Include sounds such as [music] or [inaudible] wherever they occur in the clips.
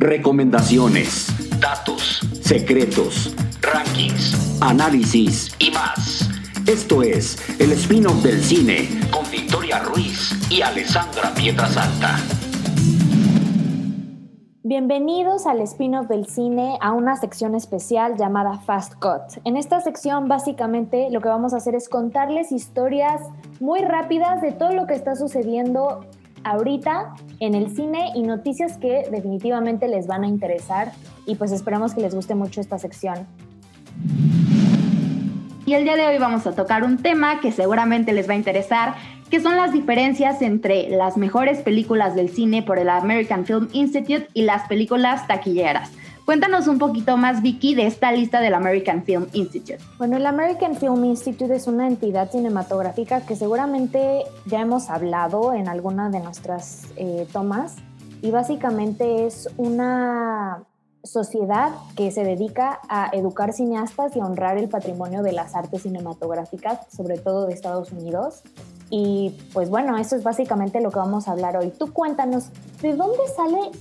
recomendaciones, datos, secretos, rankings, análisis y más. Esto es el spin-off del cine con Victoria Ruiz y Alessandra Pietrasanta. Bienvenidos al spin-off del cine a una sección especial llamada Fast Cut. En esta sección básicamente lo que vamos a hacer es contarles historias muy rápidas de todo lo que está sucediendo ahorita en el cine y noticias que definitivamente les van a interesar y pues esperamos que les guste mucho esta sección. Y el día de hoy vamos a tocar un tema que seguramente les va a interesar, que son las diferencias entre las mejores películas del cine por el American Film Institute y las películas taquilleras. Cuéntanos un poquito más, Vicky, de esta lista del American Film Institute. Bueno, el American Film Institute es una entidad cinematográfica que seguramente ya hemos hablado en alguna de nuestras eh, tomas y básicamente es una sociedad que se dedica a educar cineastas y honrar el patrimonio de las artes cinematográficas, sobre todo de Estados Unidos. Y pues bueno, eso es básicamente lo que vamos a hablar hoy. Tú cuéntanos, ¿de dónde sale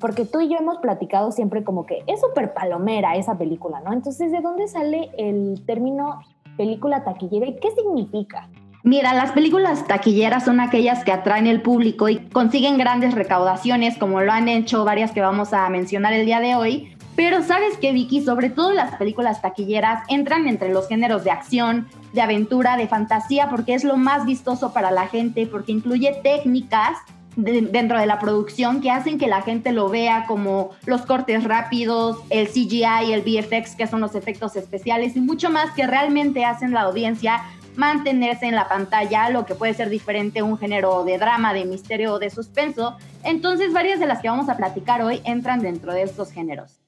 porque tú y yo hemos platicado siempre como que es súper palomera esa película, ¿no? Entonces, ¿de dónde sale el término película taquillera y qué significa? Mira, las películas taquilleras son aquellas que atraen el público y consiguen grandes recaudaciones, como lo han hecho varias que vamos a mencionar el día de hoy. Pero sabes que Vicky, sobre todo las películas taquilleras entran entre los géneros de acción, de aventura, de fantasía, porque es lo más vistoso para la gente, porque incluye técnicas dentro de la producción que hacen que la gente lo vea como los cortes rápidos, el CGI, el VFX, que son los efectos especiales y mucho más que realmente hacen la audiencia mantenerse en la pantalla, lo que puede ser diferente un género de drama, de misterio o de suspenso. Entonces, varias de las que vamos a platicar hoy entran dentro de estos géneros.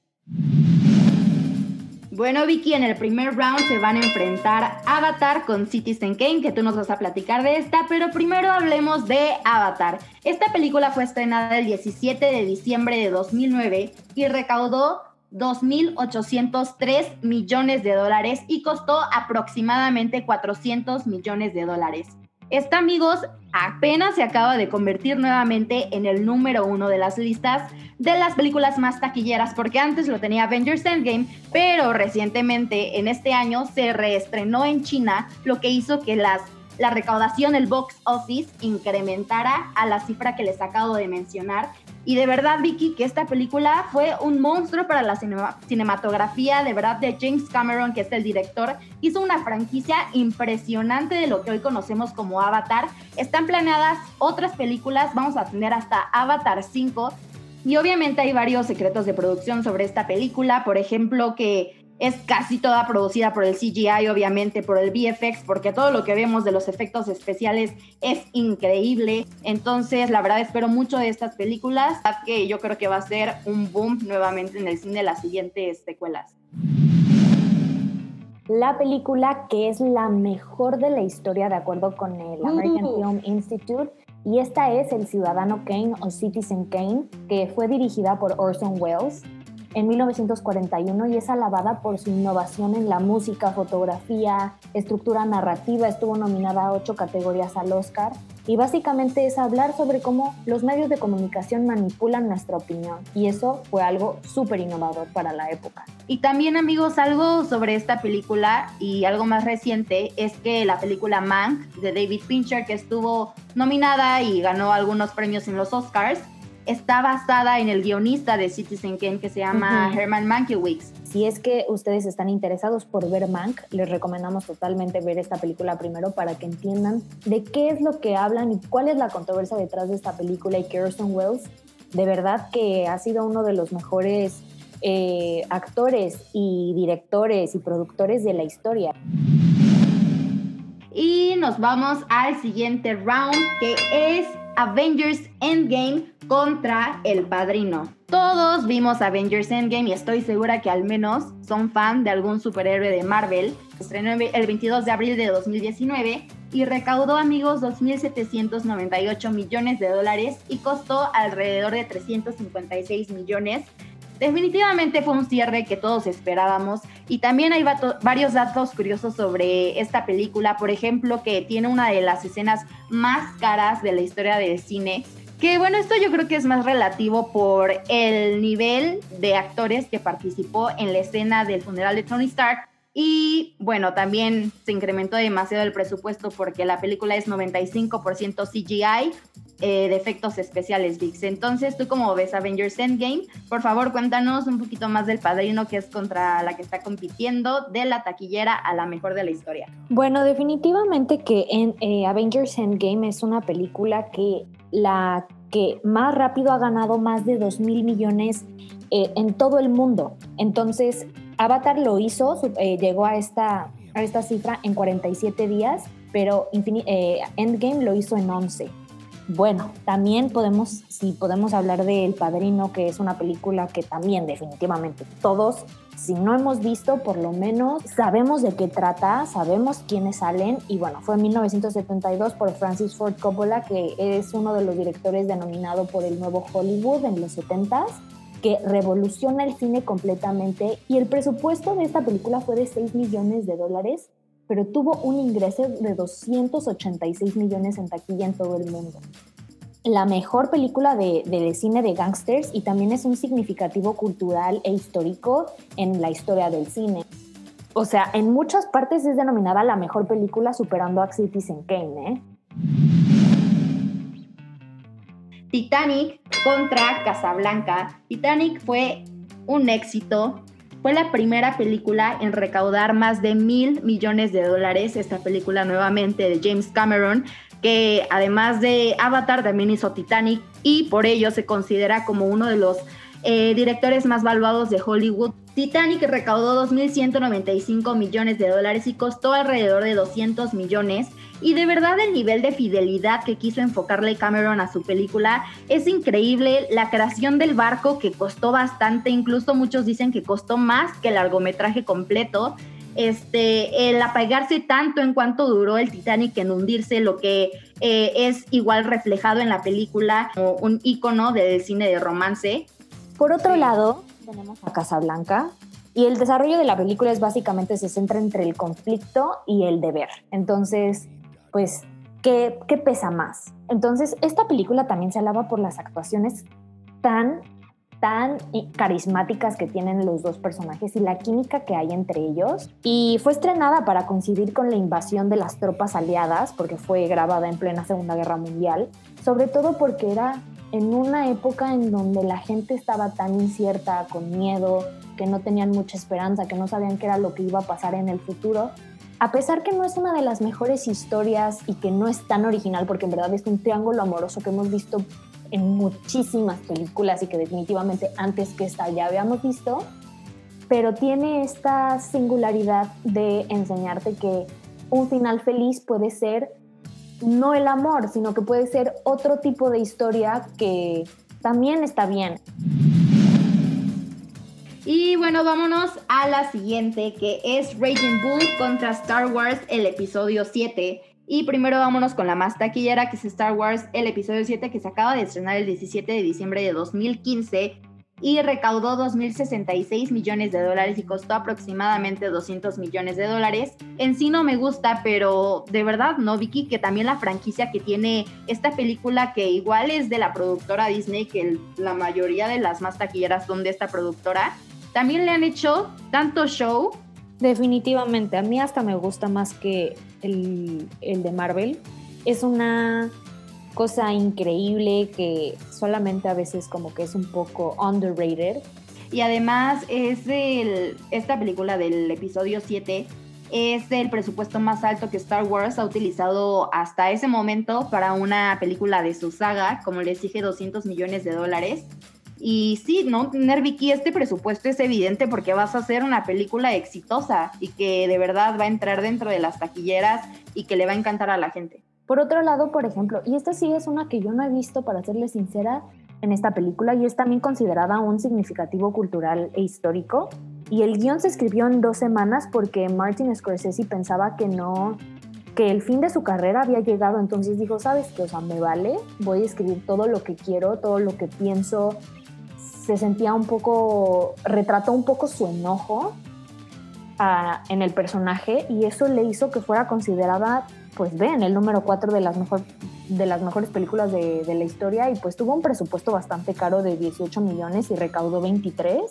Bueno, Vicky, en el primer round se van a enfrentar Avatar con Citizen Kane, que tú nos vas a platicar de esta, pero primero hablemos de Avatar. Esta película fue estrenada el 17 de diciembre de 2009 y recaudó 2.803 millones de dólares y costó aproximadamente 400 millones de dólares. Esta, amigos, apenas se acaba de convertir nuevamente en el número uno de las listas de las películas más taquilleras, porque antes lo tenía Avengers Endgame, pero recientemente, en este año, se reestrenó en China, lo que hizo que las, la recaudación del box office incrementara a la cifra que les acabo de mencionar y de verdad, Vicky, que esta película fue un monstruo para la cinematografía, de verdad, de James Cameron, que es el director. Hizo una franquicia impresionante de lo que hoy conocemos como Avatar. Están planeadas otras películas, vamos a tener hasta Avatar 5. Y obviamente hay varios secretos de producción sobre esta película, por ejemplo, que es casi toda producida por el CGI, obviamente por el VFX, porque todo lo que vemos de los efectos especiales es increíble. Entonces, la verdad espero mucho de estas películas, que yo creo que va a ser un boom nuevamente en el cine las siguientes secuelas. La película que es la mejor de la historia de acuerdo con el American Film Institute y esta es El Ciudadano Kane o Citizen Kane, que fue dirigida por Orson Welles en 1941 y es alabada por su innovación en la música, fotografía, estructura narrativa. Estuvo nominada a ocho categorías al Oscar y básicamente es hablar sobre cómo los medios de comunicación manipulan nuestra opinión y eso fue algo súper innovador para la época. Y también amigos, algo sobre esta película y algo más reciente es que la película Mank de David Fincher que estuvo nominada y ganó algunos premios en los Oscars, está basada en el guionista de Citizen Kane que se llama Herman Mankiewicz. Si es que ustedes están interesados por ver Mank, les recomendamos totalmente ver esta película primero para que entiendan de qué es lo que hablan y cuál es la controversia detrás de esta película y que Orson Welles de verdad que ha sido uno de los mejores eh, actores y directores y productores de la historia. Y nos vamos al siguiente round que es Avengers Endgame contra El Padrino. Todos vimos Avengers Endgame y estoy segura que al menos son fan de algún superhéroe de Marvel. Estrenó el 22 de abril de 2019 y recaudó, amigos, 2.798 millones de dólares y costó alrededor de 356 millones. Definitivamente fue un cierre que todos esperábamos y también hay varios datos curiosos sobre esta película, por ejemplo, que tiene una de las escenas más caras de la historia del cine Que bueno, esto yo creo que es más relativo por el nivel de actores que participó en la escena del funeral de Tony Stark. Y bueno, también se incrementó demasiado el presupuesto porque la película es 95% CGI, eh, de efectos especiales, VIX. Entonces, tú como ves Avengers Endgame, por favor cuéntanos un poquito más del padrino que es contra la que está compitiendo, de la taquillera a la mejor de la historia. Bueno, definitivamente que en eh, Avengers Endgame es una película que la que más rápido ha ganado más de 2 mil millones eh, en todo el mundo. Entonces, Avatar lo hizo, llegó a esta, a esta cifra en 47 días, pero Endgame lo hizo en 11. Bueno, también podemos, si podemos hablar de El Padrino, que es una película que también definitivamente todos, si no hemos visto, por lo menos sabemos de qué trata, sabemos quiénes salen. Y bueno, fue en 1972 por Francis Ford Coppola, que es uno de los directores denominado por el nuevo Hollywood en los 70s que revoluciona el cine completamente. Y el presupuesto de esta película fue de 6 millones de dólares pero tuvo un ingreso de 286 millones en taquilla en todo el mundo. La mejor película de, cine de gangsters y también es un significativo cultural e histórico en la historia del cine. O sea, en muchas partes es denominada la mejor película superando a Citizen Kane, ¿eh? Titanic contra Casablanca. Titanic fue un éxito, fue la primera película en recaudar más de mil millones de dólares. Esta película nuevamente de James Cameron, que además de Avatar también hizo Titanic y por ello se considera como uno de los eh, directores más valuados de Hollywood. Titanic recaudó 2.195 millones de dólares y costó alrededor de 200 millones y de verdad el nivel de fidelidad que quiso enfocarle Cameron a su película es increíble. La creación del barco que costó bastante, incluso muchos dicen que costó más que el largometraje completo. Este, el apagarse tanto en cuanto duró el Titanic en hundirse, lo que eh, es igual reflejado en la película como un icono del cine de romance. Por otro lado, tenemos a Casablanca, y el desarrollo de la película es básicamente se centra entre el conflicto y el deber. Entonces, pues, ¿qué, pesa más? Entonces, esta película también se alaba por las actuaciones tan, tan carismáticas que tienen los dos personajes y la química que hay entre ellos. Y fue estrenada para coincidir con la invasión de las tropas aliadas, porque fue grabada en plena Segunda Guerra Mundial, sobre todo porque era en una época en donde la gente estaba tan incierta, con miedo, que no tenían mucha esperanza, que no sabían qué era lo que iba a pasar en el futuro, a pesar que no es una de las mejores historias y que no es tan original, porque en verdad es un triángulo amoroso que hemos visto en muchísimas películas y que definitivamente antes que esta ya habíamos visto, pero tiene esta singularidad de enseñarte que un final feliz puede ser no el amor, sino que puede ser otro tipo de historia que también está bien. Y bueno, vámonos a la siguiente, que es Raging Bull contra Star Wars, el episodio 7. Y primero vámonos con la más taquillera, que es Star Wars, el episodio 7, que se acaba de estrenar el 17 de diciembre de 2015 y recaudó 2.066 millones de dólares y costó aproximadamente 200 millones de dólares. En sí no me gusta, pero de verdad no, Vicky, que también la franquicia que tiene esta película, que igual es de la productora Disney, que la mayoría de las más taquilleras son de esta productora, también le han hecho tanto show. Definitivamente, a mí hasta me gusta más que el, de Marvel. Es una cosa increíble que solamente a veces como que es un poco underrated. Y además es el, esta película del episodio 7 es el presupuesto más alto que Star Wars ha utilizado hasta ese momento para una película de su saga, como les dije, 200 millones de dólares. Y sí, ¿no? Tener Vicky este presupuesto es evidente porque vas a hacer una película exitosa y que de verdad va a entrar dentro de las taquilleras y que le va a encantar a la gente. Por otro lado, por ejemplo, y esta sí es una que yo no he visto, para serle sincera, en esta película y es también considerada un significativo cultural e histórico. Y el guion se escribió en dos semanas porque Martin Scorsese pensaba que no, que el fin de su carrera había llegado, entonces dijo, ¿sabes qué? O sea, me vale, voy a escribir todo lo que quiero, todo lo que pienso, se sentía un poco, retrató un poco su enojo ah, en el personaje y eso le hizo que fuera considerada, pues ven, el número cuatro de las mejor, de las mejores películas de, de, la historia y pues tuvo un presupuesto bastante caro de 18 millones y recaudó 23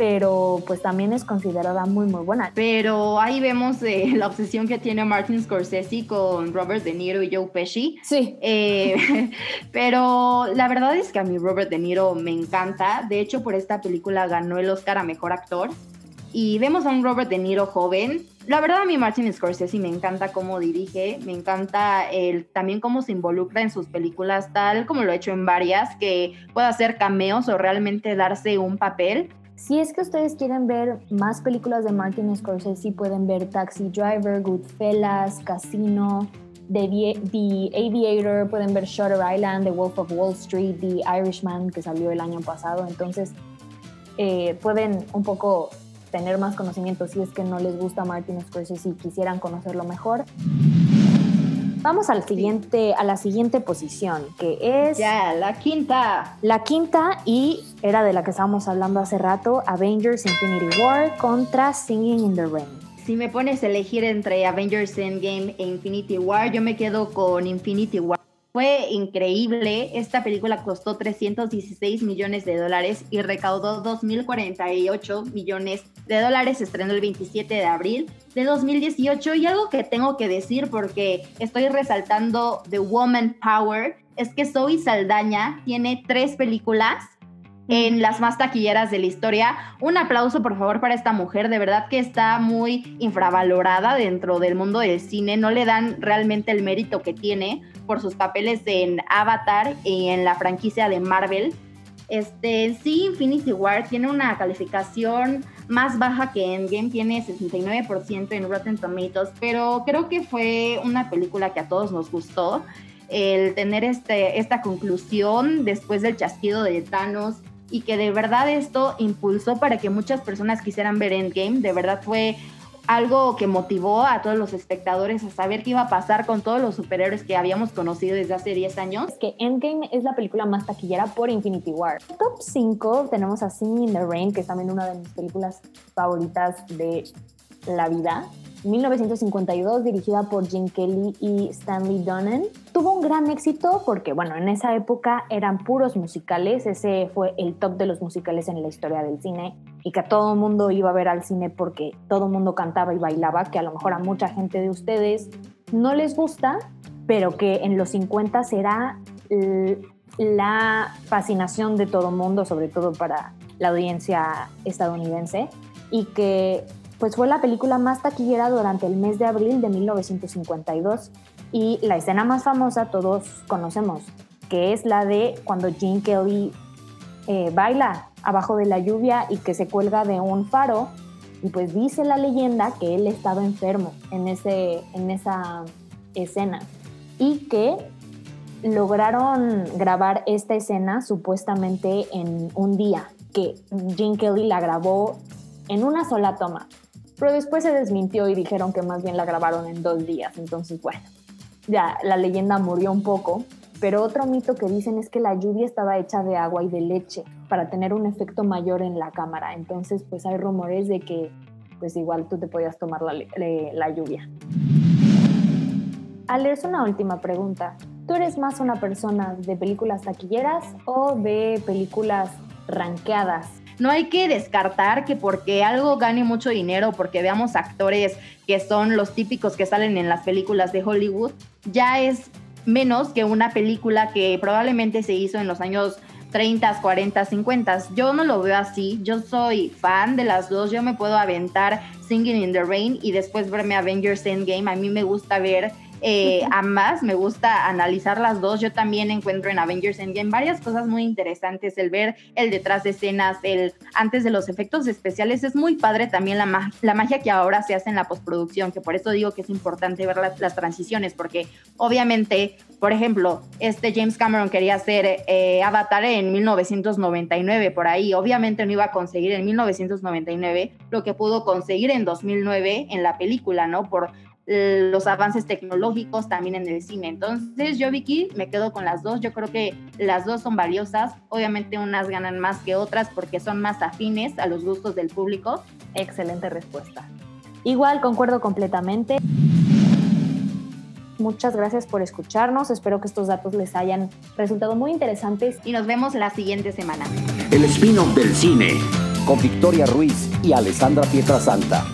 pero pues también es considerada muy muy buena. Pero ahí vemos eh, [laughs] la obsesión que tiene Martin Scorsese con Robert De Niro y Joe Pesci. Sí. Eh, [laughs] pero la verdad es que a mí Robert De Niro me encanta. De hecho, por esta película ganó el Oscar a Mejor Actor. Y vemos a un Robert De Niro joven. La verdad a mí Martin Scorsese me encanta cómo dirige, me encanta el, también cómo se involucra en sus películas, tal como lo he hecho en varias, que pueda hacer cameos o realmente darse un papel. Si es que ustedes quieren ver más películas de Martin Scorsese, pueden ver Taxi Driver, Goodfellas, Casino, The, The Aviator, pueden ver Shutter Island, The Wolf of Wall Street, The Irishman, que salió el año pasado. Entonces, eh, pueden un poco tener más conocimiento si es que no les gusta Martin Scorsese y quisieran conocerlo mejor. Vamos al siguiente, a la siguiente posición, que es... Ya, la quinta. La quinta y era de la que estábamos hablando hace rato, Avengers Infinity War contra Singing in the Rain. Si me pones a elegir entre Avengers Endgame e Infinity War, yo me quedo con Infinity War. Fue increíble. Esta película costó 316 millones de dólares y recaudó 2.048 millones de dólares. Estrenó el 27 de abril de 2018. Y algo que tengo que decir porque estoy resaltando The Woman Power es que Zoe Saldaña tiene tres películas en las más taquilleras de la historia. Un aplauso, por favor, para esta mujer. De verdad que está muy infravalorada dentro del mundo del cine. No le dan realmente el mérito que tiene por sus papeles en Avatar y en la franquicia de Marvel. Este, sí, Infinity War tiene una calificación más baja que Endgame, tiene 69% en Rotten Tomatoes, pero creo que fue una película que a todos nos gustó. El tener este, esta conclusión después del chasquido de Thanos, y que de verdad esto impulsó para que muchas personas quisieran ver Endgame. De verdad fue algo que motivó a todos los espectadores a saber qué iba a pasar con todos los superhéroes que habíamos conocido desde hace 10 años. Que Endgame es la película más taquillera por Infinity War. Top 5 tenemos a Singing in the Rain, que es también una de mis películas favoritas de la vida. 1952, dirigida por Jim Kelly y Stanley Donen. Tuvo un gran éxito porque, bueno, en esa época eran puros musicales, ese fue el top de los musicales en la historia del cine y que todo el mundo iba a ver al cine porque todo el mundo cantaba y bailaba, que a lo mejor a mucha gente de ustedes no les gusta, pero que en los 50 será la fascinación de todo mundo, sobre todo para la audiencia estadounidense, y que pues fue la película más taquillera durante el mes de abril de 1952 y la escena más famosa todos conocemos, que es la de cuando Gene Kelly eh, baila abajo de la lluvia y que se cuelga de un faro y pues dice la leyenda que él estaba enfermo en, ese, en esa escena y que lograron grabar esta escena supuestamente en un día, que Gene Kelly la grabó en una sola toma pero después se desmintió y dijeron que más bien la grabaron en dos días. Entonces, bueno, ya la leyenda murió un poco. Pero otro mito que dicen es que la lluvia estaba hecha de agua y de leche para tener un efecto mayor en la cámara. Entonces, pues hay rumores de que pues igual tú te podías tomar la, la lluvia. es una última pregunta. ¿Tú eres más una persona de películas taquilleras o de películas ranqueadas no hay que descartar que porque algo gane mucho dinero, porque veamos actores que son los típicos que salen en las películas de Hollywood, ya es menos que una película que probablemente se hizo en los años 30, 40, 50. Yo no lo veo así. Yo soy fan de las dos. Yo me puedo aventar Singing in the Rain y después verme Avengers Endgame. A mí me gusta ver eh, ambas, me gusta analizar las dos. Yo también encuentro en Avengers Endgame varias cosas muy interesantes, el ver el detrás de escenas, el antes de los efectos especiales. Es muy padre también la, la magia que ahora se hace en la postproducción, que por eso digo que es importante ver las, transiciones, porque obviamente, por ejemplo, este James Cameron quería hacer eh, Avatar en 1999, por ahí. Obviamente no iba a conseguir en 1999 lo que pudo conseguir en 2009 en la película, ¿no? Por los avances tecnológicos también en el cine. Entonces yo, Vicky, me quedo con las dos. Yo creo que las dos son valiosas. Obviamente unas ganan más que otras porque son más afines a los gustos del público. Excelente respuesta. Igual concuerdo completamente. Muchas gracias por escucharnos. Espero que estos datos les hayan resultado muy interesantes. Y nos vemos la siguiente semana. El spin-off del cine con Victoria Ruiz y Alessandra Pietrasanta.